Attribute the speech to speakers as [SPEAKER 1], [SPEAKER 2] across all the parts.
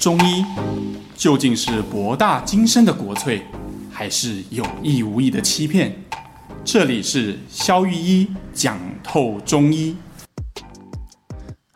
[SPEAKER 1] 中医究竟是博大精深的国粹，还是有意无意的欺骗？这里是肖玉医讲透中医。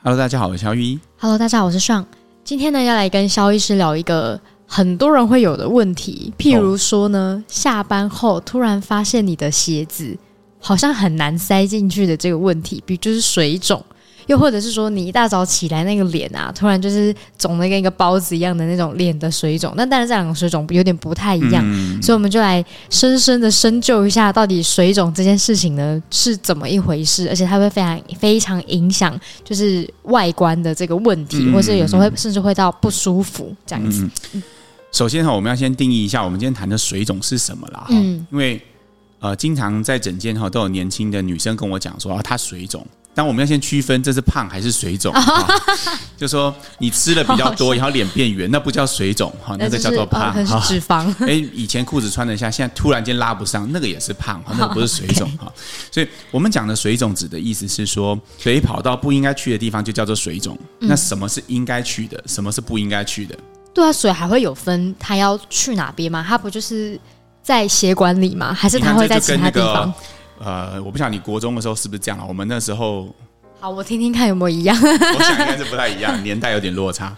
[SPEAKER 2] Hello，大家好，我是肖玉医。
[SPEAKER 3] Hello，大家好，我是尚。今天呢，要来跟肖医师聊一个很多人会有的问题，譬如说呢，oh. 下班后突然发现你的鞋子好像很难塞进去的这个问题，比如就是水肿。又或者是说，你一大早起来那个脸啊，突然就是肿的跟一个包子一样的那种脸的水肿。那当然这两个水肿有点不太一样，嗯、所以我们就来深深的深究一下，到底水肿这件事情呢是怎么一回事，而且它会非常非常影响就是外观的这个问题，嗯、或是有时候会甚至会到不舒服这样子。
[SPEAKER 2] 嗯、首先哈，我们要先定义一下我们今天谈的水肿是什么啦。嗯，因为呃，经常在诊间哈都有年轻的女生跟我讲说啊，她水肿。但我们要先区分这是胖还是水肿，就说你吃的比较多，然后脸变圆，那不叫水肿哈，那个叫做胖，
[SPEAKER 3] 脂肪。
[SPEAKER 2] 哎，以前裤子穿得下，现在突然间拉不上，那个也是胖，那个不是水肿哈。所以我们讲的水肿指的意思是说，水跑到不应该去的地方就叫做水肿。那什么是应该去的，什么是不应该去的？
[SPEAKER 3] 对啊，水还会有分，它要去哪边吗？它不就是在血管里吗？还是它会在其他地方？
[SPEAKER 2] 呃，我不晓得你国中的时候是不是这样啊？我们那时候，
[SPEAKER 3] 好，我听听看有没有一样。
[SPEAKER 2] 我想应该是不太一样，年代有点落差。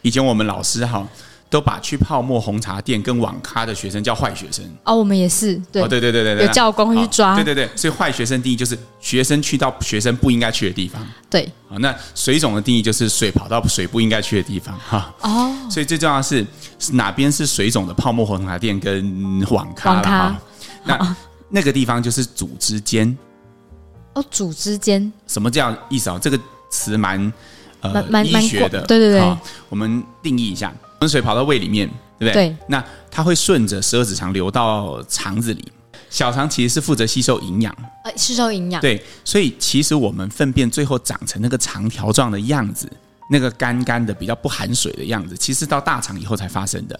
[SPEAKER 2] 以前我们老师哈都把去泡沫红茶店跟网咖的学生叫坏学生。
[SPEAKER 3] 哦，我们也是，对，
[SPEAKER 2] 哦、对对对对对，
[SPEAKER 3] 有教工去抓。
[SPEAKER 2] 对对对，所以坏学生定义就是学生去到学生不应该去的地方。
[SPEAKER 3] 对，
[SPEAKER 2] 好，那水肿的定义就是水跑到水不应该去的地方。哈，哦，所以最重要的是哪边是水肿的泡沫红茶店跟网咖了哈。那。哦那个地方就是组织间，
[SPEAKER 3] 哦，组织间，
[SPEAKER 2] 什么叫意思啊？这个词蛮呃蛮医学的，
[SPEAKER 3] 对对对。
[SPEAKER 2] 我们定义一下，温水跑到胃里面，对不对？对。那它会顺着十二指肠流到肠子里，小肠其实是负责吸收营养，
[SPEAKER 3] 呃，吸收营养。
[SPEAKER 2] 对，所以其实我们粪便最后长成那个长条状的样子，那个干干的、比较不含水的样子，其实到大肠以后才发生的。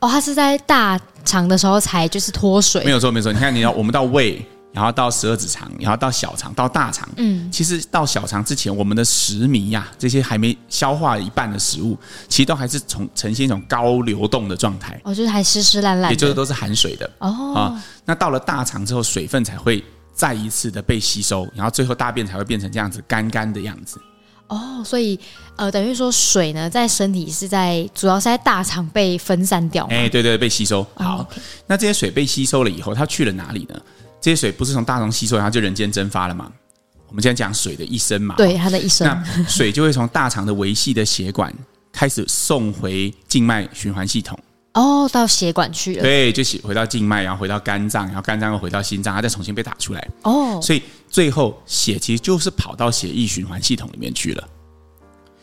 [SPEAKER 3] 哦，它是在大肠的时候才就是脱水，
[SPEAKER 2] 没有错，没错。你看，你要我们到胃，然后到十二指肠，然后到小肠，到大肠。嗯，其实到小肠之前，我们的食糜呀，这些还没消化一半的食物，其实都还是从呈现一种高流动的状态。
[SPEAKER 3] 哦，就是还湿湿烂烂，
[SPEAKER 2] 也就是都是含水的。哦，啊，那到了大肠之后，水分才会再一次的被吸收，然后最后大便才会变成这样子干干的样子。
[SPEAKER 3] 哦，所以呃，等于说水呢，在身体是在主要是在大肠被分散掉。
[SPEAKER 2] 哎，对对，被吸收。好，哦 okay、那这些水被吸收了以后，它去了哪里呢？这些水不是从大肠吸收，然后就人间蒸发了吗？我们现在讲水的一生嘛，
[SPEAKER 3] 对，它的一生，
[SPEAKER 2] 那水就会从大肠的维系的血管开始送回静脉循环系统。
[SPEAKER 3] 哦，到血管去了。
[SPEAKER 2] 对，就回到静脉，然后回到肝脏，然后肝脏又回到心脏，它再重新被打出来。哦，所以。最后，血其实就是跑到血液循环系统里面去了。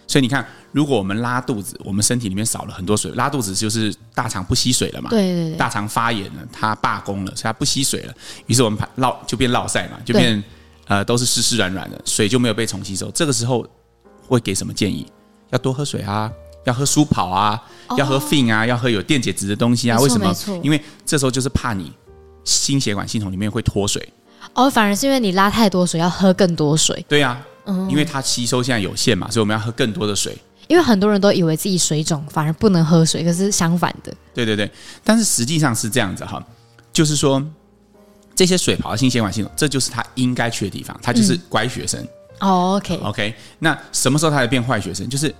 [SPEAKER 2] 所以你看，如果我们拉肚子，我们身体里面少了很多水，拉肚子就是大肠不吸水了嘛。
[SPEAKER 3] 对对对。
[SPEAKER 2] 大肠发炎了，它罢工了，所以它不吸水了。于是我们落就变落塞嘛，就变呃都是湿湿软软的，水就没有被重吸收。这个时候会给什么建议？要多喝水啊，要喝舒跑啊，要喝 Fin 啊，要喝有电解质的东西啊。为什么？因为这时候就是怕你心血管系统里面会脱水。
[SPEAKER 3] 哦，反而是因为你拉太多水，要喝更多水。
[SPEAKER 2] 对呀、啊，嗯，因为它吸收现在有限嘛，所以我们要喝更多的水。
[SPEAKER 3] 因为很多人都以为自己水肿，反而不能喝水，可是相反的。
[SPEAKER 2] 对对对，但是实际上是这样子哈，就是说这些水跑到心血管系统，这就是他应该去的地方，他就是乖学生。
[SPEAKER 3] ，OK
[SPEAKER 2] OK，那什么时候他才变坏学生？就是。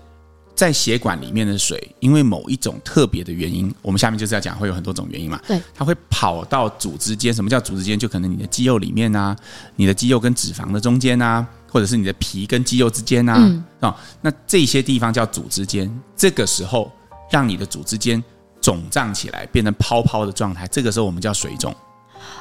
[SPEAKER 2] 在血管里面的水，因为某一种特别的原因，我们下面就是要讲会有很多种原因嘛。对，它会跑到组织间。什么叫组织间？就可能你的肌肉里面啊，你的肌肉跟脂肪的中间啊，或者是你的皮跟肌肉之间啊。嗯。啊，那这些地方叫组织间。这个时候，让你的组织间肿胀起来，变成泡泡的状态，这个时候我们叫水肿。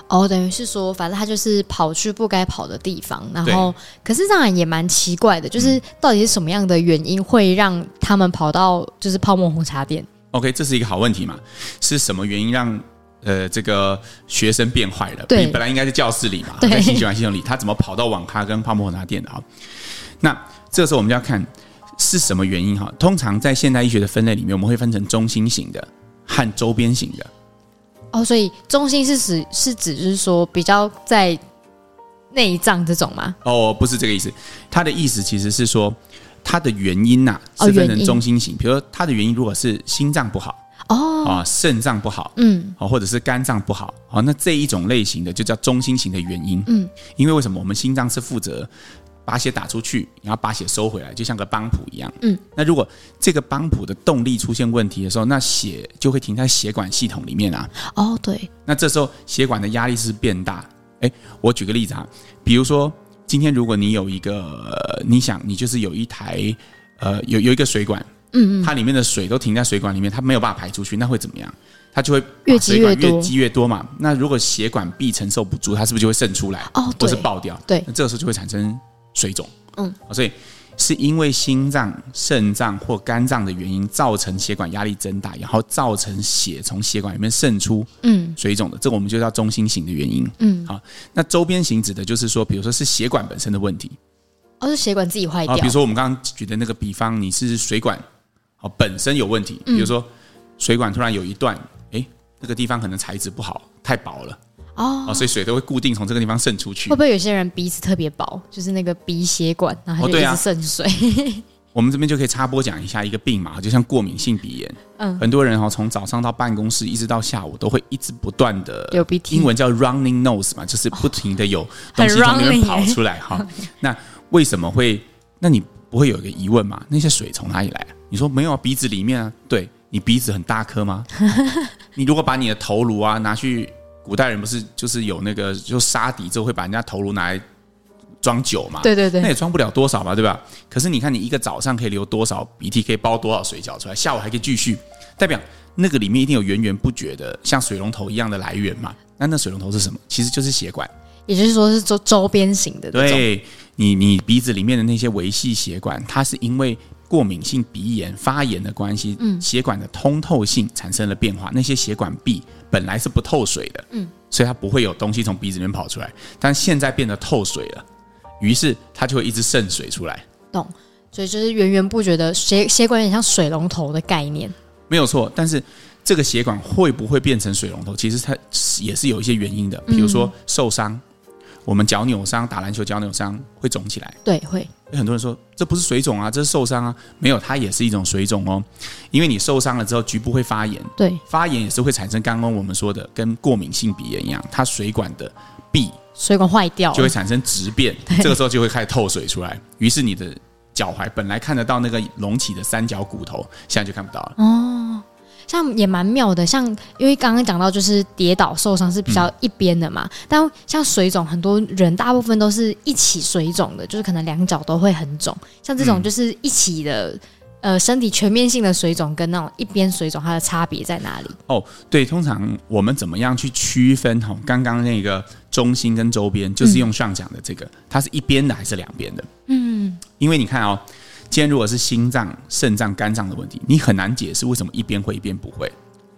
[SPEAKER 3] 哦，等于是说，反正他就是跑去不该跑的地方，然后，可是这样也蛮奇怪的，就是到底是什么样的原因会让他们跑到就是泡沫红茶店
[SPEAKER 2] ？OK，这是一个好问题嘛？是什么原因让呃这个学生变坏了？对，本来应该是教室里嘛，在心血管系统里，他怎么跑到网咖跟泡沫红茶店的啊？那这个时候我们就要看是什么原因哈。通常在现代医学的分类里面，我们会分成中心型的和周边型的。
[SPEAKER 3] 哦，所以中心是指是指就是说比较在内脏这种吗？
[SPEAKER 2] 哦，不是这个意思，他的意思其实是说，它的原因呐、啊、是分成中心型，哦、比如说它的原因如果是心脏不好哦。啊，肾脏不好，嗯，啊，或者是肝脏不好，啊，那这一种类型的就叫中心型的原因，嗯，因为为什么？我们心脏是负责把血打出去，然后把血收回来，就像个帮浦一样，嗯，那如果这个帮浦的动力出现问题的时候，那血就会停在血管系统里面啊，
[SPEAKER 3] 哦，对，
[SPEAKER 2] 那这时候血管的压力是变大，哎，我举个例子啊，比如说。今天如果你有一个，呃、你想你就是有一台，呃，有有一个水管，嗯嗯，它里面的水都停在水管里面，它没有办法排出去，那会怎么样？它就会把水管越积越多嘛。那如果血管壁承受不住，它是不是就会渗出来？哦，或是爆掉？
[SPEAKER 3] 对，
[SPEAKER 2] 那这个时候就会产生水肿。嗯，所以。是因为心脏、肾脏或肝脏的原因造成血管压力增大，然后造成血从血管里面渗出，嗯，水肿的，这个我们就叫中心型的原因，嗯，好，那周边型指的就是说，比如说是血管本身的问题，
[SPEAKER 3] 哦，是血管自己坏掉，
[SPEAKER 2] 比如说我们刚刚举的那个比方，你是水管，哦，本身有问题，比如说水管突然有一段，哎，那个地方可能材质不好，太薄了。哦，所以水都会固定从这个地方渗出去。
[SPEAKER 3] 会不会有些人鼻子特别薄，就是那个鼻血管，然后就一直渗水？
[SPEAKER 2] 我们这边就可以插播讲一下一个病嘛，就像过敏性鼻炎。嗯，很多人哈，从早上到办公室一直到下午，都会一直不断的
[SPEAKER 3] 流鼻涕，
[SPEAKER 2] 英文叫 running nose 嘛，就是不停的有东西从里面跑出来哈。那为什么会？那你不会有一个疑问吗？那些水从哪里来？你说没有啊，鼻子里面啊？对，你鼻子很大颗吗？你如果把你的头颅啊拿去。古代人不是就是有那个就杀敌之后会把人家头颅拿来装酒嘛？
[SPEAKER 3] 对对对，
[SPEAKER 2] 那也装不了多少嘛，对吧？可是你看你一个早上可以流多少鼻涕，可以包多少水饺出来，下午还可以继续，代表那个里面一定有源源不绝的像水龙头一样的来源嘛？那那水龙头是什么？其实就是血管，
[SPEAKER 3] 也就是说是周周边型的。
[SPEAKER 2] 对，你你鼻子里面的那些维系血管，它是因为。过敏性鼻炎发炎的关系，嗯，血管的通透性产生了变化。那些血管壁本来是不透水的，嗯，所以它不会有东西从鼻子里面跑出来。但现在变得透水了，于是它就会一直渗水出来。
[SPEAKER 3] 懂，所以就是源源不绝的血血管，有点像水龙头的概念。
[SPEAKER 2] 没有错，但是这个血管会不会变成水龙头？其实它也是有一些原因的，比如说受伤。我们脚扭伤，打篮球脚扭伤会肿起来，
[SPEAKER 3] 对，会。
[SPEAKER 2] 有很多人说这不是水肿啊，这是受伤啊，没有，它也是一种水肿哦。因为你受伤了之后，局部会发炎，
[SPEAKER 3] 对，
[SPEAKER 2] 发炎也是会产生刚刚我们说的跟过敏性鼻炎一样，它水管的壁
[SPEAKER 3] 水管坏掉，
[SPEAKER 2] 就会产生质变，这个时候就会开始透水出来，于是你的脚踝本来看得到那个隆起的三角骨头，现在就看不到了。哦。
[SPEAKER 3] 像也蛮妙的，像因为刚刚讲到就是跌倒受伤是比较一边的嘛，嗯、但像水肿，很多人大部分都是一起水肿的，就是可能两脚都会很肿。像这种就是一起的，嗯、呃，身体全面性的水肿跟那种一边水肿，它的差别在哪里？
[SPEAKER 2] 哦，对，通常我们怎么样去区分？哈，刚刚那个中心跟周边，就是用上讲的这个，嗯、它是一边的还是两边的？嗯，因为你看哦。今天如果是心脏、肾脏、肝脏的问题，你很难解释为什么一边会一边不会。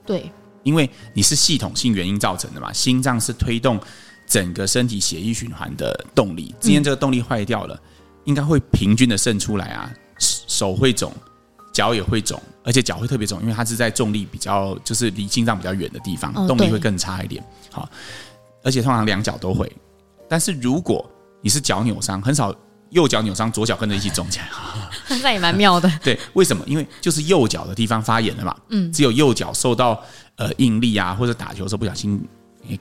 [SPEAKER 3] 对，
[SPEAKER 2] 因为你是系统性原因造成的嘛。心脏是推动整个身体血液循环的动力，今天这个动力坏掉了，嗯、应该会平均的渗出来啊。手会肿，脚也会肿，而且脚会特别肿，因为它是在重力比较就是离心脏比较远的地方，动力会更差一点。好，而且通常两脚都会。但是如果你是脚扭伤，很少。右脚扭伤，左脚跟着一起肿起来，
[SPEAKER 3] 那也蛮妙的。
[SPEAKER 2] 对，为什么？因为就是右脚的地方发炎了嘛。嗯，只有右脚受到呃应力啊，或者打球的时候不小心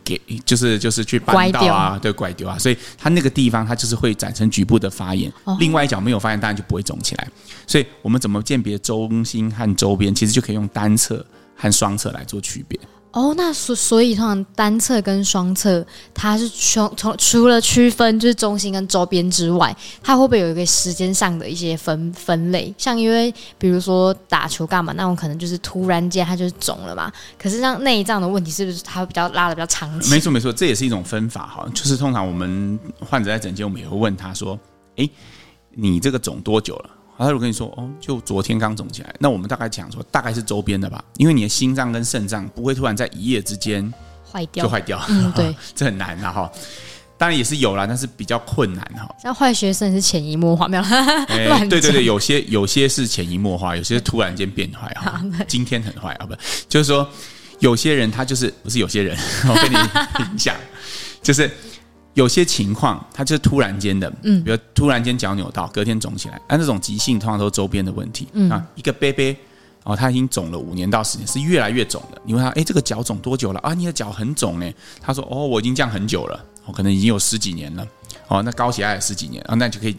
[SPEAKER 2] 给就是就是去绊到啊，对，拐丢啊，所以它那个地方它就是会产生局部的发炎。哦、另外一脚没有发炎，当然就不会肿起来。所以我们怎么鉴别中心和周边？其实就可以用单侧和双侧来做区别。
[SPEAKER 3] 哦，那所所以通常单侧跟双侧，它是从从除了区分就是中心跟周边之外，它会不会有一个时间上的一些分分类？像因为比如说打球干嘛那种，可能就是突然间它就是肿了嘛。可是像内脏的问题，是不是它会比较拉的比较长期？
[SPEAKER 2] 没错没错，这也是一种分法哈。就是通常我们患者在诊间，我们也会问他说：“诶，你这个肿多久了？”然后他就跟你说哦，就昨天刚肿起来。那我们大概讲说，大概是周边的吧，因为你的心脏跟肾脏不会突然在一夜之间坏掉，就坏掉。
[SPEAKER 3] 嗯，对，
[SPEAKER 2] 这很难的哈。当然也是有啦，但是比较困难哈。
[SPEAKER 3] 像坏学生是潜移默化，没有？
[SPEAKER 2] 哎，对对对，有些有些是潜移默化，有些是突然间变坏哈。今 天很坏啊，不，就是说有些人他就是不是有些人，我跟你讲，就是。有些情况它就是突然间的，嗯，比如突然间脚扭到，隔天肿起来，但这种急性通常都是周边的问题，嗯啊，一个杯杯。哦，他已经肿了五年到十年，是越来越肿的。你问他，哎，这个脚肿多久了？啊，你的脚很肿哎。他说，哦，我已经这样很久了，哦，可能已经有十几年了。哦，那高血压也十几年，啊，那就可以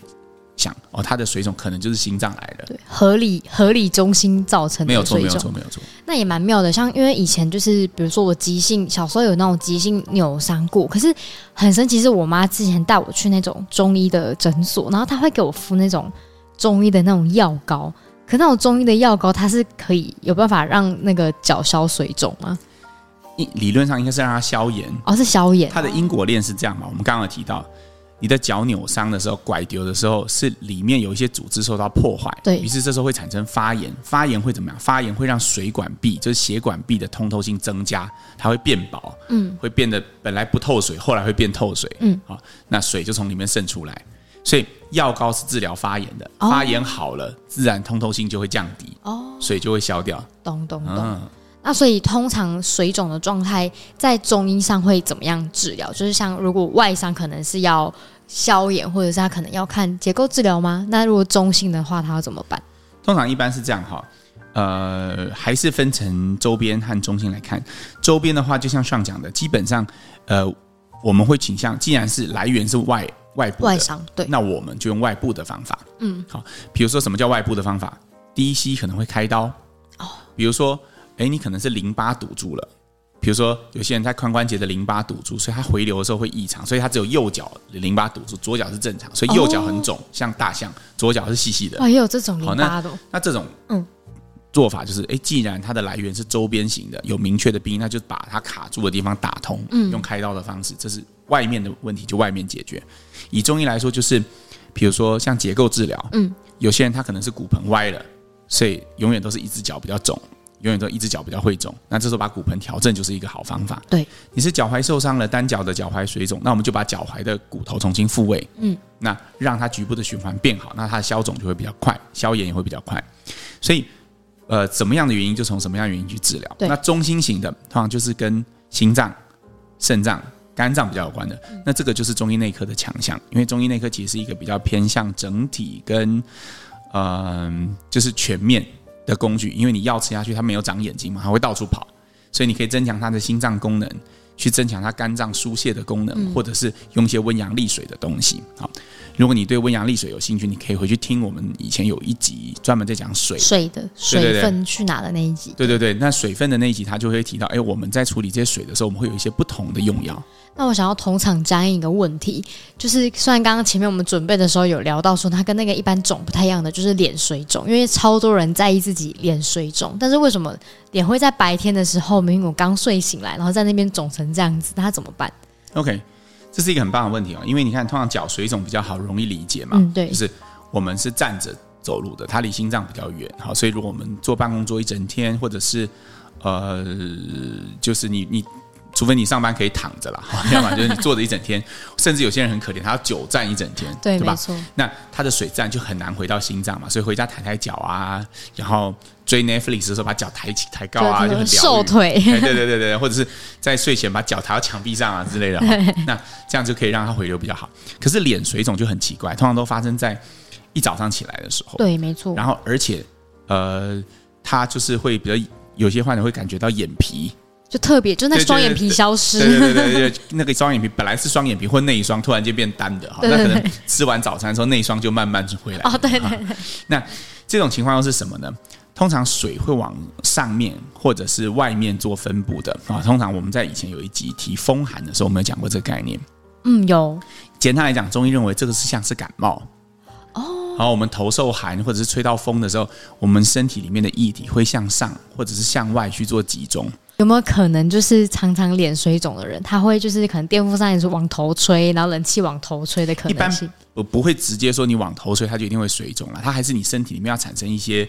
[SPEAKER 2] 想，哦，他的水肿可能就是心脏来的。
[SPEAKER 3] 对，合理合理中心造成的。
[SPEAKER 2] 没有错，没有错，没有错。
[SPEAKER 3] 那也蛮妙的，像因为以前就是，比如说我急性小时候有那种急性扭伤过，可是很神奇，是我妈之前带我去那种中医的诊所，然后她会给我敷那种中医的那种药膏。可那种中医的药膏，它是可以有办法让那个脚消水肿吗？
[SPEAKER 2] 理论上应该是让它消炎
[SPEAKER 3] 哦，是消炎。
[SPEAKER 2] 它的因果链是这样嘛？我们刚刚有提到，你的脚扭伤的时候，拐丢的时候，是里面有一些组织受到破坏，
[SPEAKER 3] 对，
[SPEAKER 2] 于是这时候会产生发炎，发炎会怎么样？发炎会让水管壁，就是血管壁的通透性增加，它会变薄，嗯，会变得本来不透水，后来会变透水，嗯，好，那水就从里面渗出来。所以药膏是治疗发炎的，发炎好了，自然通透性就会降低，哦，水就会消掉。
[SPEAKER 3] 懂懂懂。那所以通常水肿的状态在中医上会怎么样治疗？就是像如果外伤可能是要消炎，或者是他可能要看结构治疗吗？那如果中性的话，他要怎么办？
[SPEAKER 2] 通常一般是这样哈，呃，还是分成周边和中心来看。周边的话，就像上讲的，基本上，呃，我们会倾向，既然是来源是外。外部
[SPEAKER 3] 外伤，对，
[SPEAKER 2] 那我们就用外部的方法。嗯，好，比如说什么叫外部的方法？第一期可能会开刀哦。比如说，哎，你可能是淋巴堵住了。比如说，有些人在髋关节的淋巴堵住，所以他回流的时候会异常，所以他只有右脚淋巴堵住，左脚是正常，所以右脚很肿，哦、像大象；左脚是细细的。
[SPEAKER 3] 哦，也有这种淋巴的。
[SPEAKER 2] 那，那这种嗯做法就是，哎，既然它的来源是周边型的，有明确的病因，那就把它卡住的地方打通，嗯，用开刀的方式，这是。外面的问题就外面解决。以中医来说，就是比如说像结构治疗，嗯，有些人他可能是骨盆歪了，所以永远都是一只脚比较肿，永远都一只脚比较会肿。那这时候把骨盆调正就是一个好方法。
[SPEAKER 3] 对，
[SPEAKER 2] 你是脚踝受伤了，单脚的脚踝水肿，那我们就把脚踝的骨头重新复位，嗯，那让它局部的循环变好，那它的消肿就会比较快，消炎也会比较快。所以，呃，怎么样的原因就从什么样的原因去治疗。那中心型的通常就是跟心脏、肾脏。肝脏比较有关的，那这个就是中医内科的强项，因为中医内科其实是一个比较偏向整体跟，嗯、呃，就是全面的工具。因为你药吃下去，它没有长眼睛嘛，它会到处跑，所以你可以增强它的心脏功能。去增强它肝脏疏泄的功能，嗯、或者是用一些温阳利水的东西。好，如果你对温阳利水有兴趣，你可以回去听我们以前有一集专门在讲水
[SPEAKER 3] 水的水分去哪的那一集。
[SPEAKER 2] 对对对，那水分的那一集，他就会提到，哎，我们在处理这些水的时候，我们会有一些不同的用药。
[SPEAKER 3] 那我想要同场加一个问题，就是虽然刚刚前面我们准备的时候有聊到说，它跟那个一般肿不太一样的，就是脸水肿，因为超多人在意自己脸水肿，但是为什么？脸会在白天的时候，明明我刚睡醒来，然后在那边肿成这样子，那他怎么办
[SPEAKER 2] ？OK，这是一个很棒的问题哦，因为你看，通常脚水肿比较好容易理解嘛，
[SPEAKER 3] 嗯，对，
[SPEAKER 2] 就是我们是站着走路的，它离心脏比较远，好，所以如果我们坐办公桌一整天，或者是呃，就是你你。除非你上班可以躺着啦，要么就是你坐着一整天，甚至有些人很可怜，他要久站一整天，
[SPEAKER 3] 对，
[SPEAKER 2] 对吧？
[SPEAKER 3] 没错。
[SPEAKER 2] 那他的水站就很难回到心脏嘛，所以回家抬抬脚啊，然后追 Netflix 的时候把脚抬起抬高啊，就很
[SPEAKER 3] 瘦腿。
[SPEAKER 2] 对对对对对，或者是在睡前把脚抬到墙壁上啊之类的，那这样就可以让它回流比较好。可是脸水肿就很奇怪，通常都发生在一早上起来的时候，
[SPEAKER 3] 对，没错。
[SPEAKER 2] 然后而且呃，他就是会比较有些患者会感觉到眼皮。
[SPEAKER 3] 就特别，就那双眼皮消失。
[SPEAKER 2] 对对对对，那个双眼皮本来是双眼皮或内双，突然间变单的哈。那可能吃完早餐之后，内双就慢慢就回来。
[SPEAKER 3] 哦，对对对。
[SPEAKER 2] 那这种情况又是什么呢？通常水会往上面或者是外面做分布的啊。通常我们在以前有一集提风寒的时候，我们有讲过这个概念。
[SPEAKER 3] 嗯，有。
[SPEAKER 2] 简单来讲，中医认为这个是像是感冒。哦。然后我们头受寒或者是吹到风的时候，我们身体里面的液体会向上或者是向外去做集中。
[SPEAKER 3] 有没有可能就是常常脸水肿的人，他会就是可能电风扇也是往头吹，然后冷气往头吹的可能性？
[SPEAKER 2] 我不会直接说你往头吹，它就一定会水肿了。它还是你身体里面要产生一些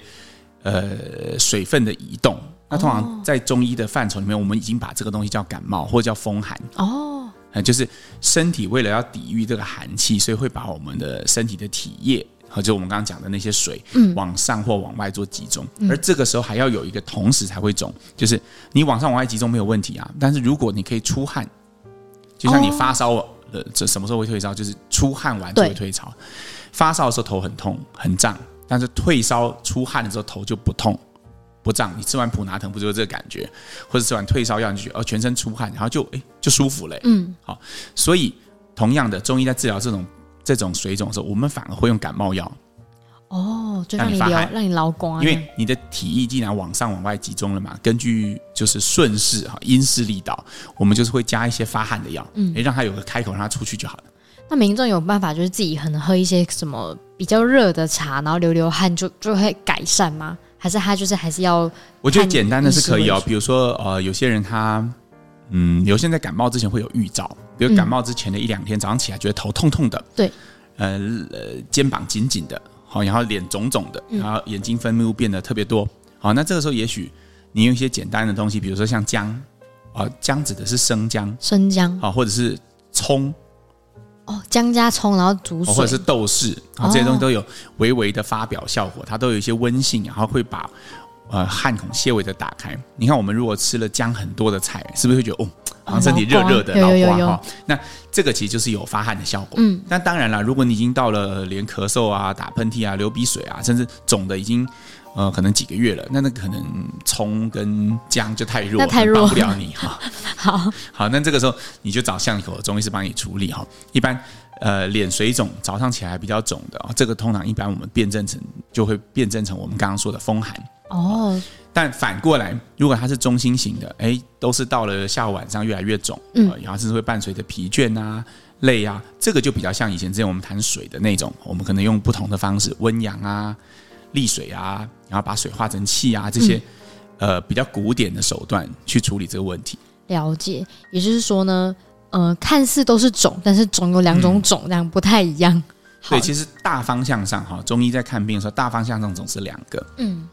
[SPEAKER 2] 呃水分的移动。那通常在中医的范畴里面，我们已经把这个东西叫感冒或者叫风寒哦，就是身体为了要抵御这个寒气，所以会把我们的身体的体液。和就我们刚刚讲的那些水，往上或往外做集中，而这个时候还要有一个同时才会肿，就是你往上往外集中没有问题啊，但是如果你可以出汗，就像你发烧呃，这什么时候会退烧？就是出汗完就会退烧。发烧的时候头很痛很胀，但是退烧出汗的时候头就不痛不胀。你吃完普拿疼不就是这个感觉？或者吃完退烧药你就哦全身出汗，然后就哎就舒服了。嗯，好，所以同样的中医在治疗这种这种水肿的时候，我们反而会用感冒药。
[SPEAKER 3] 哦，就让你流，让你劳工啊，
[SPEAKER 2] 因为你的体液既然往上往外集中了嘛，根据就是顺势哈，因势利导，我们就是会加一些发汗的药，嗯，诶，让它有个开口，让它出去就好了。
[SPEAKER 3] 那民众有办法就是自己可能喝一些什么比较热的茶，然后流流汗就就会改善吗？还是他就是还是要？
[SPEAKER 2] 我觉得简单的是可以哦，比如说呃，有些人他嗯，有些人在感冒之前会有预兆，比如感冒之前的一两天，早上起来觉得头痛痛的，
[SPEAKER 3] 对，
[SPEAKER 2] 呃呃，肩膀紧紧的。好，然后脸肿肿的，然后眼睛分泌物变得特别多。好，那这个时候也许你用一些简单的东西，比如说像姜，啊，姜指的是生姜，
[SPEAKER 3] 生姜，
[SPEAKER 2] 啊，或者是葱，
[SPEAKER 3] 哦，姜加葱，然后煮水，
[SPEAKER 2] 或者是豆豉，啊，这些东西都有微微的发表效果，它都有一些温性，然后会把呃汗孔些微的打开。你看，我们如果吃了姜很多的菜，是不是会觉得哦？好像身体热热的，老挂哈。那这个其实就是有发汗的效果。嗯，那当然了，如果你已经到了连咳嗽啊、打喷嚏啊、流鼻水啊，甚至肿的已经呃可能几个月了，那那可能葱跟姜就太弱，太弱帮不了你哈。好，好，那这个时候你就找巷口的中医师帮你处理哈。一般呃脸水肿，早上起来比较肿的，这个通常一般我们辨证成就会辨证成我们刚刚说的风寒。哦。但反过来，如果它是中心型的，哎，都是到了下午晚上越来越肿，嗯，然后甚至会伴随着疲倦啊、累啊，这个就比较像以前之前我们谈水的那种，我们可能用不同的方式温阳啊、利水啊，然后把水化成气啊这些，嗯、呃，比较古典的手段去处理这个问题。
[SPEAKER 3] 了解，也就是说呢，呃，看似都是肿，但是肿有两种肿，这样不太一样。
[SPEAKER 2] 对，其实大方向上哈，中医在看病的时候，大方向上总是两个，嗯。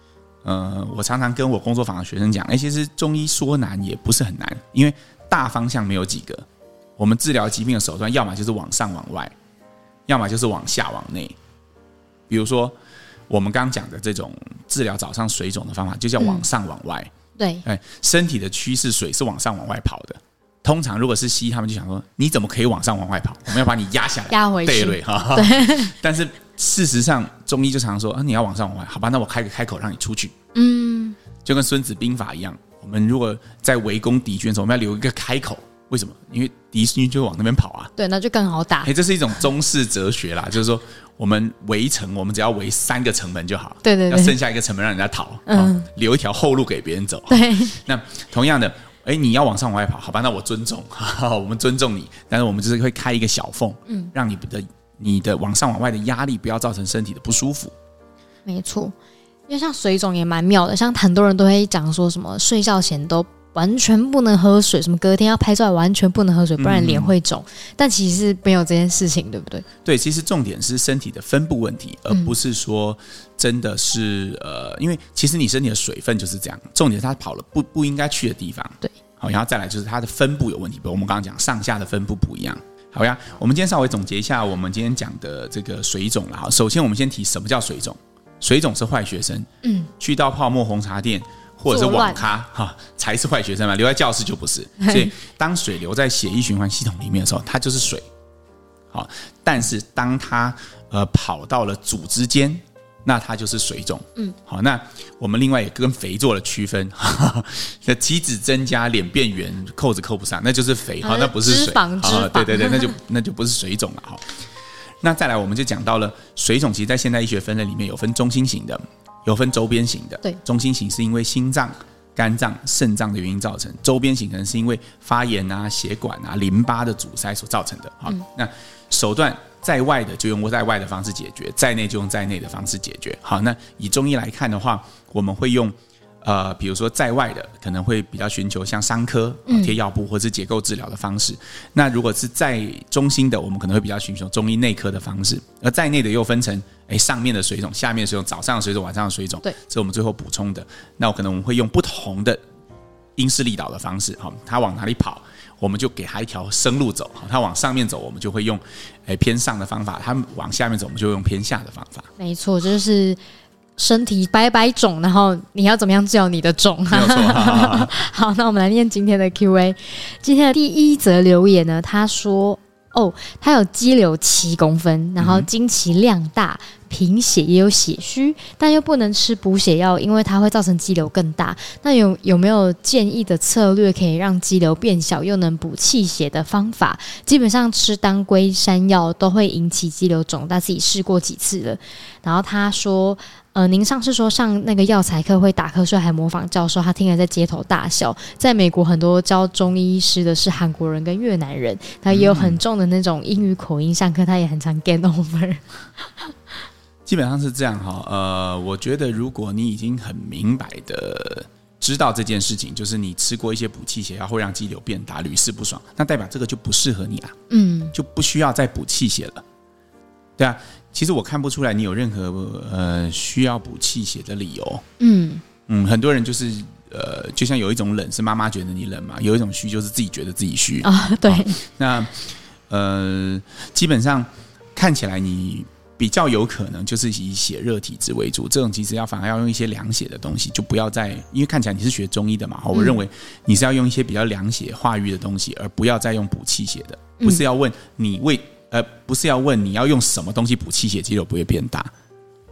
[SPEAKER 2] 呃，我常常跟我工作坊的学生讲，哎，其实中医说难也不是很难，因为大方向没有几个。我们治疗疾病的手段，要么就是往上往外，要么就是往下往内。比如说，我们刚刚讲的这种治疗早上水肿的方法，就叫往上往外。嗯、
[SPEAKER 3] 对，
[SPEAKER 2] 哎，身体的趋势，水是往上往外跑的。通常如果是西医，他们就想说，你怎么可以往上往外跑？我们要把你压下来，
[SPEAKER 3] 压回去。
[SPEAKER 2] 对哈。但是。事实上，中医就常说啊，你要往上往外，好吧？那我开个开口让你出去。嗯，就跟《孙子兵法》一样，我们如果在围攻敌军的时候，我们要留一个开口。为什么？因为敌军就会往那边跑啊。
[SPEAKER 3] 对，那就更好打。
[SPEAKER 2] 哎，这是一种中式哲学啦，就是说，我们围城，我们只要围三个城门就好。
[SPEAKER 3] 对对对。
[SPEAKER 2] 要剩下一个城门让人家逃，嗯，留一条后路给别人走。
[SPEAKER 3] 对。
[SPEAKER 2] 那同样的，哎，你要往上往外跑，好吧？那我尊重，我们尊重你，但是我们就是会开一个小缝，嗯，让你的。你的往上往外的压力不要造成身体的不舒服。
[SPEAKER 3] 没错，因为像水肿也蛮妙的，像很多人都会讲说什么睡觉前都完全不能喝水，什么隔天要拍出来完全不能喝水，不然脸会肿。嗯、但其实没有这件事情，对不对？
[SPEAKER 2] 对，其实重点是身体的分布问题，而不是说真的是呃，因为其实你身体的水分就是这样，重点是它跑了不不应该去的地方。对，好，然后再来就是它的分布有问题，比如我们刚刚讲上下的分布不一样。好呀，我们今天稍微总结一下我们今天讲的这个水肿了哈。首先，我们先提什么叫水肿？水肿是坏学生，嗯，去到泡沫红茶店或者是网咖哈才是坏学生嘛，留在教室就不是。所以，当水留在血液循环系统里面的时候，它就是水。好，但是当它呃跑到了组织间。那它就是水肿，嗯，好，那我们另外也跟肥做了区分，那体脂增加，脸变圆，扣子扣不上，那就是肥，好，那不是水，啊，对对对，那就 那就不是水肿了，好。那再来，我们就讲到了水肿，其实，在现代医学分类里面有分中心型的，有分周边型的，对，中心型是因为心脏、肝脏、肾脏的原因造成，周边型可能是因为发炎啊、血管啊、淋巴的阻塞所造成的，好，那手段。在外的就用在外的方式解决，在内就用在内的方式解决。好，那以中医来看的话，我们会用，呃，比如说在外的可能会比较寻求像伤科贴药布或者是结构治疗的方式。嗯、那如果是在中心的，我们可能会比较寻求中医内科的方式。而在内的又分成，哎，上面的水肿，下面的水肿，早上的水肿，晚上的水肿。对，这是我们最后补充的。那我可能我们会用不同的因势利导的方式，好，它往哪里跑？我们就给他一条生路走，他往上面走，我们就会用诶偏上的方法；他往下面走，我们就用偏下的方法。
[SPEAKER 3] 没错，就是身体百百肿，然后你要怎么样治疗你的肿？好，那我们来念今天的 Q&A。今天的第一则留言呢，他说：“哦，他有肌瘤七公分，然后经期量大，贫血也有血虚，但又不能吃补血药，因为它会造成肌瘤更大。那有有没有建议的策略可以让肌瘤变小又能补气血的方法？基本上吃当归山药都会引起肌瘤肿，但自己试过几次了。然后他说。呃，您上次说上那个药材课会打瞌睡，还模仿教授，他听了在街头大笑。在美国，很多教中医师的是韩国人跟越南人，他也有很重的那种英语口音上课，他也很常 get over。
[SPEAKER 2] 基本上是这样哈，呃，我觉得如果你已经很明白的知道这件事情，就是你吃过一些补气血药会让肌瘤变大，屡试不爽，那代表这个就不适合你啊，嗯，就不需要再补气血了，对啊。其实我看不出来你有任何呃需要补气血的理由。嗯嗯，很多人就是呃，就像有一种冷是妈妈觉得你冷嘛，有一种虚就是自己觉得自己虚
[SPEAKER 3] 啊。对，
[SPEAKER 2] 那呃，基本上看起来你比较有可能就是以血热体质为主，这种其实要反而要用一些凉血的东西，就不要再因为看起来你是学中医的嘛，我认为你是要用一些比较凉血化瘀的东西，而不要再用补气血的，不是要问你为。呃，不是要问你要用什么东西补气血，肌肉不会变大，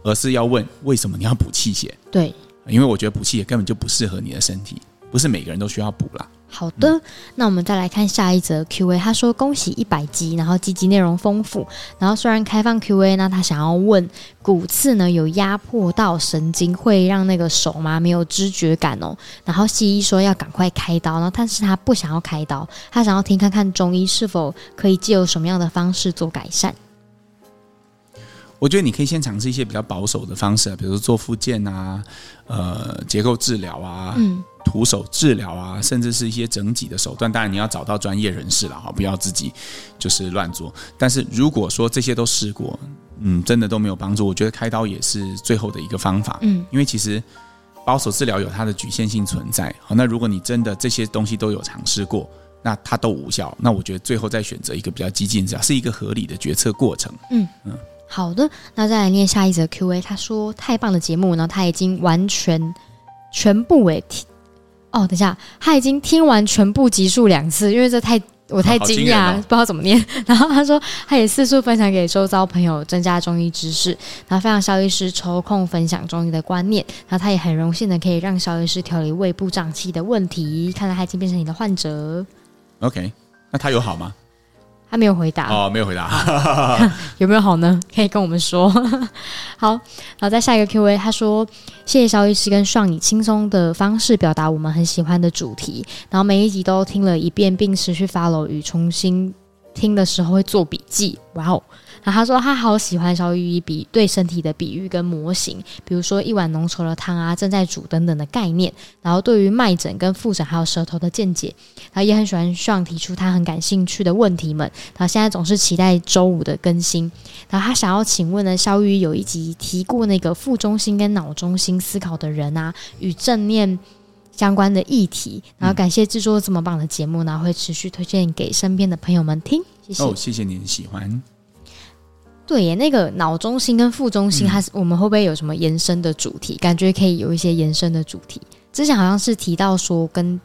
[SPEAKER 2] 而是要问为什么你要补气血？
[SPEAKER 3] 对，
[SPEAKER 2] 因为我觉得补气血根本就不适合你的身体，不是每个人都需要补啦。
[SPEAKER 3] 好的，嗯、那我们再来看下一则 Q&A。他说：“恭喜一百集，然后积极内容丰富。然后虽然开放 Q&A，那他想要问骨刺呢有压迫到神经，会让那个手吗没有知觉感哦。然后西医说要赶快开刀，然后但是他不想要开刀，他想要听看看中医是否可以借由什么样的方式做改善。
[SPEAKER 2] 我觉得你可以先尝试一些比较保守的方式，比如说做复健啊，呃，结构治疗啊，嗯。”徒手治疗啊，甚至是一些整脊的手段，当然你要找到专业人士了哈，不要自己就是乱做。但是如果说这些都试过，嗯，真的都没有帮助，我觉得开刀也是最后的一个方法。嗯，因为其实保守治疗有它的局限性存在。好，那如果你真的这些东西都有尝试过，那它都无效，那我觉得最后再选择一个比较激进治疗，是一个合理的决策过程。嗯嗯，
[SPEAKER 3] 好的，那再来念下一则 Q&A，他说太棒的节目然后，他已经完全全部诶听。哦，等一下，他已经听完全部集数两次，因为这太我太惊讶，哦哦、不知道怎么念。然后他说，他也四处分享给周遭朋友，增加中医知识。然后非常肖医师抽空分享中医的观念。然后他也很荣幸的可以让肖医师调理胃部胀气的问题。看来他已经变成你的患者。
[SPEAKER 2] OK，那他有好吗？
[SPEAKER 3] 他没有回答
[SPEAKER 2] 哦，没有回答，
[SPEAKER 3] 有没有好呢？可以跟我们说。好，然后再下一个 Q&A，他说：“谢谢肖医师跟上以轻松的方式表达我们很喜欢的主题，然后每一集都听了一遍，并持续 follow 与重新听的时候会做笔记。”哇哦！然后他说他好喜欢萧御医比对身体的比喻跟模型，比如说一碗浓稠的汤啊，正在煮等等的概念。然后对于脉诊跟复诊还有舌头的见解，然后也很喜欢希望提出他很感兴趣的问题们。然后现在总是期待周五的更新。然后他想要请问呢，萧御医有一集提过那个副中心跟脑中心思考的人啊，与正念相关的议题。然后感谢制作这么棒的节目，然后会持续推荐给身边的朋友们听。谢谢
[SPEAKER 2] 哦，谢谢你的喜欢。
[SPEAKER 3] 对耶，那个脑中心跟副中心，它是我们会不会有什么延伸的主题？感觉可以有一些延伸的主题。之前好像是提到说跟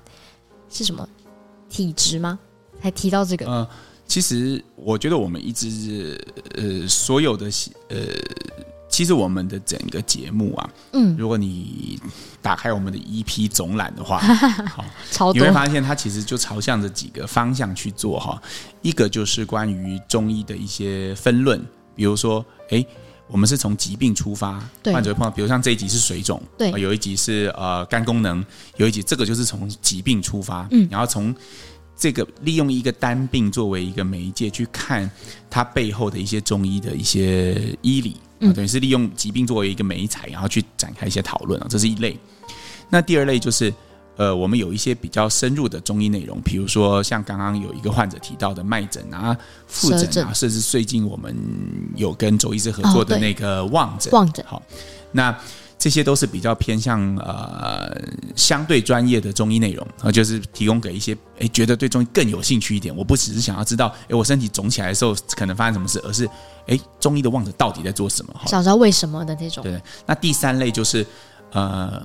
[SPEAKER 3] 是什么体质吗？还提到这个？
[SPEAKER 2] 呃，其实我觉得我们一直呃所有的呃，其实我们的整个节目啊，嗯，如果你打开我们的 EP 总览的话，好，你会发现它其实就朝向着几个方向去做哈。一个就是关于中医的一些分论。比如说，哎，我们是从疾病出发，患者会碰到，比如像这一集是水肿，
[SPEAKER 3] 对，
[SPEAKER 2] 有一集是呃肝功能，有一集这个就是从疾病出发，嗯，然后从这个利用一个单病作为一个媒介去看它背后的一些中医的一些医理，嗯，等于是利用疾病作为一个媒材，然后去展开一些讨论啊，这是一类。那第二类就是。呃，我们有一些比较深入的中医内容，比如说像刚刚有一个患者提到的脉诊啊、复诊啊，甚至最近我们有跟周医师合作的那个望诊。
[SPEAKER 3] 望诊，
[SPEAKER 2] 好，那这些都是比较偏向呃相对专业的中医内容，啊，就是提供给一些哎觉得对中医更有兴趣一点。我不只是想要知道，哎，我身体肿起来的时候可能发生什么事，而是哎中医的望诊到底在做什么？
[SPEAKER 3] 想知道为什么的这种。
[SPEAKER 2] 对，那第三类就是。呃，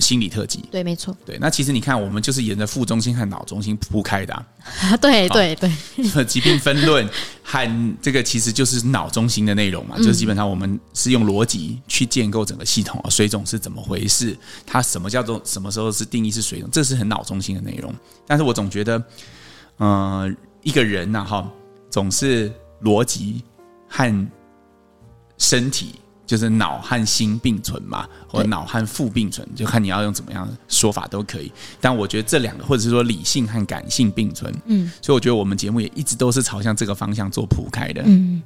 [SPEAKER 2] 心理特辑，
[SPEAKER 3] 对，没错，
[SPEAKER 2] 对。那其实你看，我们就是沿着副中心和脑中心铺开的，
[SPEAKER 3] 啊，对 对对。
[SPEAKER 2] 疾病 分论 和这个其实就是脑中心的内容嘛，就是基本上我们是用逻辑去建构整个系统啊，水肿是怎么回事？它什么叫做什么时候是定义是水肿？这是很脑中心的内容。但是我总觉得，嗯、呃，一个人呐，哈，总是逻辑和身体。就是脑和心并存嘛，或者脑和腹并存，就看你要用怎么样的说法都可以。但我觉得这两个，或者是说理性和感性并存，嗯，所以我觉得我们节目也一直都是朝向这个方向做铺开的，嗯。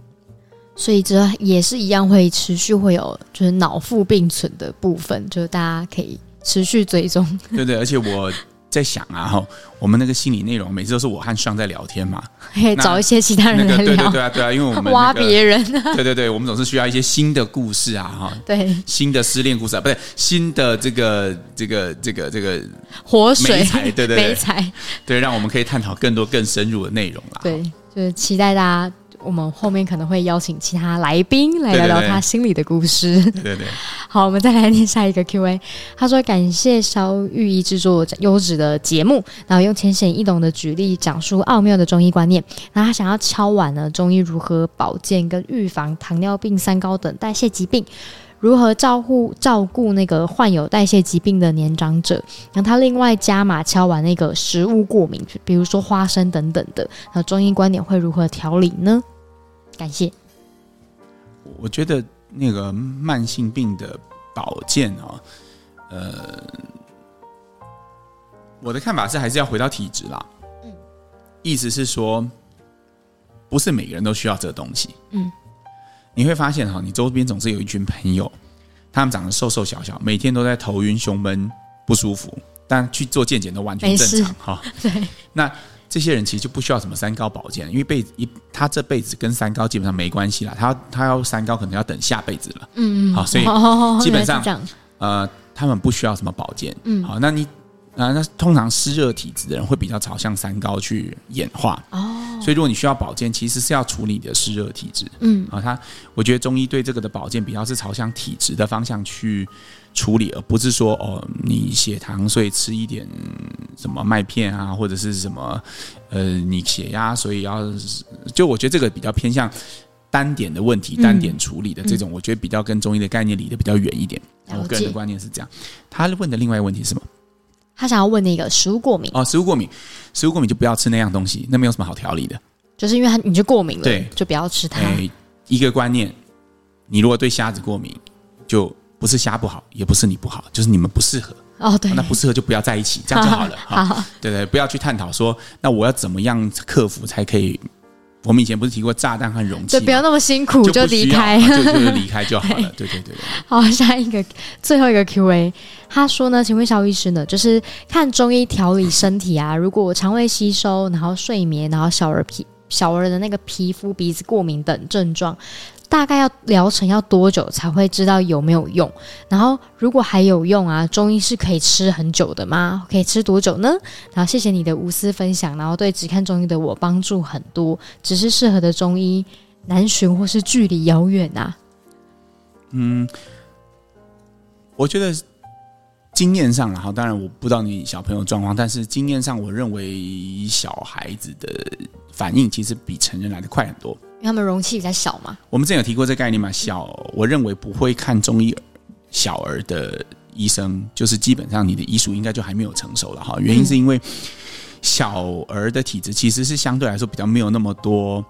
[SPEAKER 3] 所以这也是一样会持续会有，就是脑腹并存的部分，就是大家可以持续追踪。
[SPEAKER 2] 对对，而且我。在想啊哈，我们那个心理内容每次都是我和尚在聊天嘛，
[SPEAKER 3] 可以找一些其他人来聊，
[SPEAKER 2] 对对对啊对啊，因为我们、那个、
[SPEAKER 3] 挖别人、啊，
[SPEAKER 2] 对对对，我们总是需要一些新的故事啊哈，
[SPEAKER 3] 对，
[SPEAKER 2] 新的失恋故事啊，不对，新的这个这个这个这个
[SPEAKER 3] 活水，
[SPEAKER 2] 对
[SPEAKER 3] 对对，
[SPEAKER 2] 对，让我们可以探讨更多更深入的内容啦。
[SPEAKER 3] 对，就是期待大家。我们后面可能会邀请其他来宾来聊聊他心里的故事。
[SPEAKER 2] 对对对，
[SPEAKER 3] 好，我们再来念下一个 Q&A。他说：“感谢肖玉一制作优质的节目，然后用浅显易懂的举例讲述奥妙的中医观念。然后他想要敲碗呢，中医如何保健跟预防糖尿病、三高等代谢疾病。”如何照顾照顾那个患有代谢疾病的年长者？然后他另外加码敲完那个食物过敏，比如说花生等等的。那中医观点会如何调理呢？感谢。
[SPEAKER 2] 我觉得那个慢性病的保健啊，呃，我的看法是还是要回到体质啦。嗯，意思是说，不是每个人都需要这个东西。嗯。你会发现哈，你周边总是有一群朋友，他们长得瘦瘦小小，每天都在头晕、胸闷、不舒服，但去做健检都完全正常哈。对，那这些人其实就不需要什么三高保健，因为辈子一他这辈子跟三高基本上没关系了，他他要三高可能要等下辈子了。嗯嗯，好，所以基本上呃，他们不需要什么保健。嗯，好，那你。啊，那通常湿热体质的人会比较朝向三高去演化哦，所以如果你需要保健，其实是要处理你的湿热体质。嗯，啊，他我觉得中医对这个的保健比较是朝向体质的方向去处理，而不是说哦，你血糖所以吃一点什么麦片啊，或者是什么呃，你血压所以要就我觉得这个比较偏向单点的问题，单点处理的这种，我觉得比较跟中医的概念离得比较远一点。我个人的观念是这样。他问的另外一个问题是什么？
[SPEAKER 3] 他想要问那个食物过敏
[SPEAKER 2] 哦，食物过敏，食物过敏就不要吃那样东西，那没有什么好调理的，
[SPEAKER 3] 就是因为他你就过敏了，
[SPEAKER 2] 对，
[SPEAKER 3] 就不要吃它。
[SPEAKER 2] 欸，一个观念，你如果对虾子过敏，就不是虾不好，也不是你不好，就是你们不适合
[SPEAKER 3] 哦，对，
[SPEAKER 2] 那不适合就不要在一起，这样就好了。好，好，对对，不要去探讨说，那我要怎么样克服才可以。我们以前不是提过炸弹和容器，
[SPEAKER 3] 就不要那么辛苦，就离开，
[SPEAKER 2] 就就是离开 就好了。对对对对。
[SPEAKER 3] 好，下一个最后一个 Q&A，他说呢，请问肖医师呢，就是看中医调理身体啊，如果肠胃吸收，然后睡眠，然后小儿皮小儿的那个皮肤、鼻子过敏等症状。大概要疗程要多久才会知道有没有用？然后如果还有用啊，中医是可以吃很久的吗？可以吃多久呢？然后谢谢你的无私分享，然后对只看中医的我帮助很多。只是适合的中医难寻或是距离遥远啊。
[SPEAKER 2] 嗯，我觉得经验上，然后当然我不知道你小朋友状况，但是经验上，我认为小孩子的反应其实比成人来的快很多。
[SPEAKER 3] 因为他们容器比较小嘛，
[SPEAKER 2] 我们之前有提过这个概念嘛。小，我认为不会看中医小儿的医生，就是基本上你的医术应该就还没有成熟了哈。原因是因为小儿的体质其实是相对来说比较没有那么多，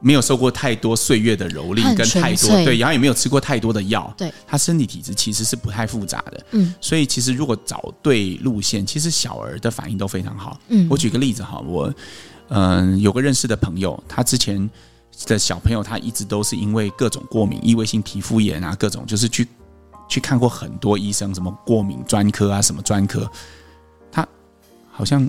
[SPEAKER 2] 没有受过太多岁月的蹂躏跟太多对，然后也没有吃过太多的药，对，他身体体质其实是不太复杂的。嗯，所以其实如果找对路线，其实小儿的反应都非常好。嗯，我举个例子哈，我。嗯，有个认识的朋友，他之前的小朋友，他一直都是因为各种过敏、异位性皮肤炎啊，各种就是去去看过很多医生，什么过敏专科啊，什么专科，他好像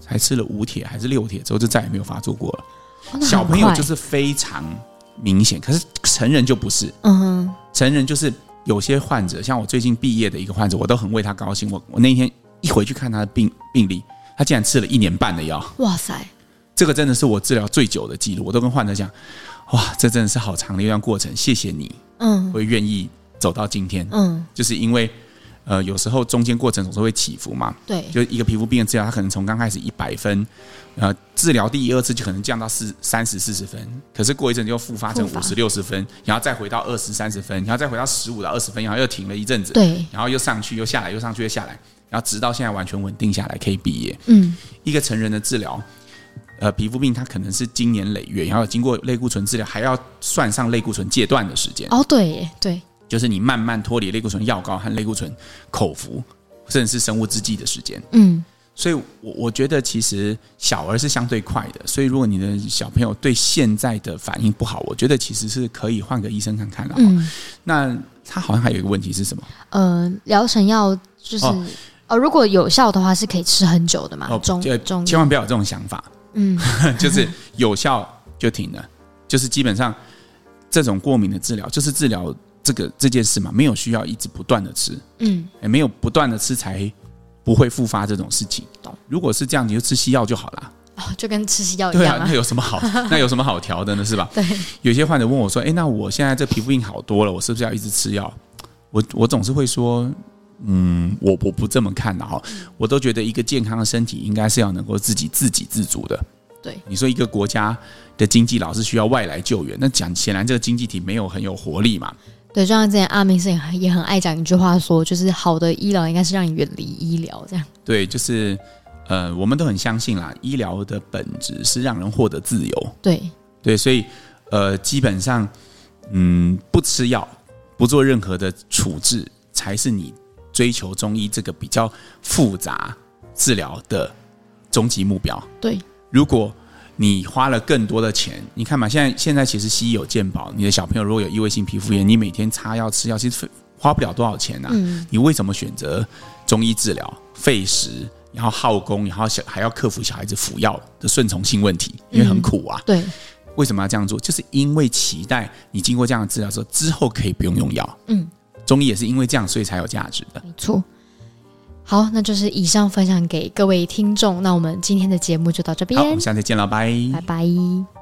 [SPEAKER 2] 才吃了五铁还是六铁之后，就再也没有发作过了。小朋友就是非常明显，可是成人就不是。嗯哼，成人就是有些患者，像我最近毕业的一个患者，我都很为他高兴。我我那天一回去看他的病病历，他竟然吃了一年半的药。哇塞！这个真的是我治疗最久的记录，我都跟患者讲，哇，这真的是好长的一段过程，谢谢你，嗯，会愿意走到今天。
[SPEAKER 3] 嗯，
[SPEAKER 2] 就是因为呃，有时候中间过程总是会起伏嘛。
[SPEAKER 3] 对，
[SPEAKER 2] 就一个皮肤病的治疗，它可能从刚开始一百分，呃，治疗第一二次就可能降到四三十四十分，可是过一阵就复发成五十六十分，然后再回到二十三十分，然后再回到十五到二十分，然后又停了一阵子，
[SPEAKER 3] 对，
[SPEAKER 2] 然后又上去又下来，又上去又下来，然后直到现在完全稳定下来，可以毕业。
[SPEAKER 3] 嗯，
[SPEAKER 2] 一个成人的治疗。呃，皮肤病它可能是经年累月，然后经过类固醇治疗，还要算上类固醇戒断的时间。
[SPEAKER 3] 哦，对耶，对，
[SPEAKER 2] 就是你慢慢脱离类固醇药膏和类固醇口服，甚至是生物制剂的时间。
[SPEAKER 3] 嗯，
[SPEAKER 2] 所以我，我我觉得其实小儿是相对快的。所以，如果你的小朋友对现在的反应不好，我觉得其实是可以换个医生看看的。嗯，那他好像还有一个问题是什么？
[SPEAKER 3] 呃，疗程要就是哦，呃，如果有效的话，是可以吃很久的嘛？
[SPEAKER 2] 哦，中中千万不要有这种想法。
[SPEAKER 3] 嗯，
[SPEAKER 2] 就是有效就停了，就是基本上这种过敏的治疗，就是治疗这个这件事嘛，没有需要一直不断的吃，
[SPEAKER 3] 嗯，
[SPEAKER 2] 也没有不断的吃才不会复发这种事情。懂？如果是这样，你就吃西药就好了。
[SPEAKER 3] 哦，就跟吃西药一样。
[SPEAKER 2] 对啊，那有什么好？那有什么好调的呢？是吧？
[SPEAKER 3] 对。
[SPEAKER 2] 有些患者问我说：“哎，那我现在这皮肤病好多了，我是不是要一直吃药？”我我总是会说：“嗯，我我不这么看的哈，我都觉得一个健康的身体应该是要能够自己自给自足的。”
[SPEAKER 3] 对，
[SPEAKER 2] 你说一个国家的经济老是需要外来救援，那讲显然这个经济体没有很有活力嘛。
[SPEAKER 3] 对，就像之前阿明是也也很爱讲一句话说，就是好的医疗应该是让你远离医疗这样。
[SPEAKER 2] 对，就是呃，我们都很相信啦，医疗的本质是让人获得自由。
[SPEAKER 3] 对
[SPEAKER 2] 对，所以呃，基本上嗯，不吃药，不做任何的处置，才是你追求中医这个比较复杂治疗的终极目标。
[SPEAKER 3] 对。
[SPEAKER 2] 如果你花了更多的钱，你看嘛，现在现在其实西医有健保，你的小朋友如果有异位性皮肤炎，你每天擦药吃药，其实花不了多少钱呐、啊。嗯。你为什么选择中医治疗？费时，然后耗工，然后小还要克服小孩子服药的顺从性问题，因为很苦啊。
[SPEAKER 3] 对。
[SPEAKER 2] 为什么要这样做？就是因为期待你经过这样的治疗之后，之后可以不用用药。
[SPEAKER 3] 嗯。中
[SPEAKER 2] 医也是因为这样，所以才有价值的。
[SPEAKER 3] 没错。好，那就是以上分享给各位听众。那我们今天的节目就到这边，
[SPEAKER 2] 好，我们下次见了，拜
[SPEAKER 3] 拜拜。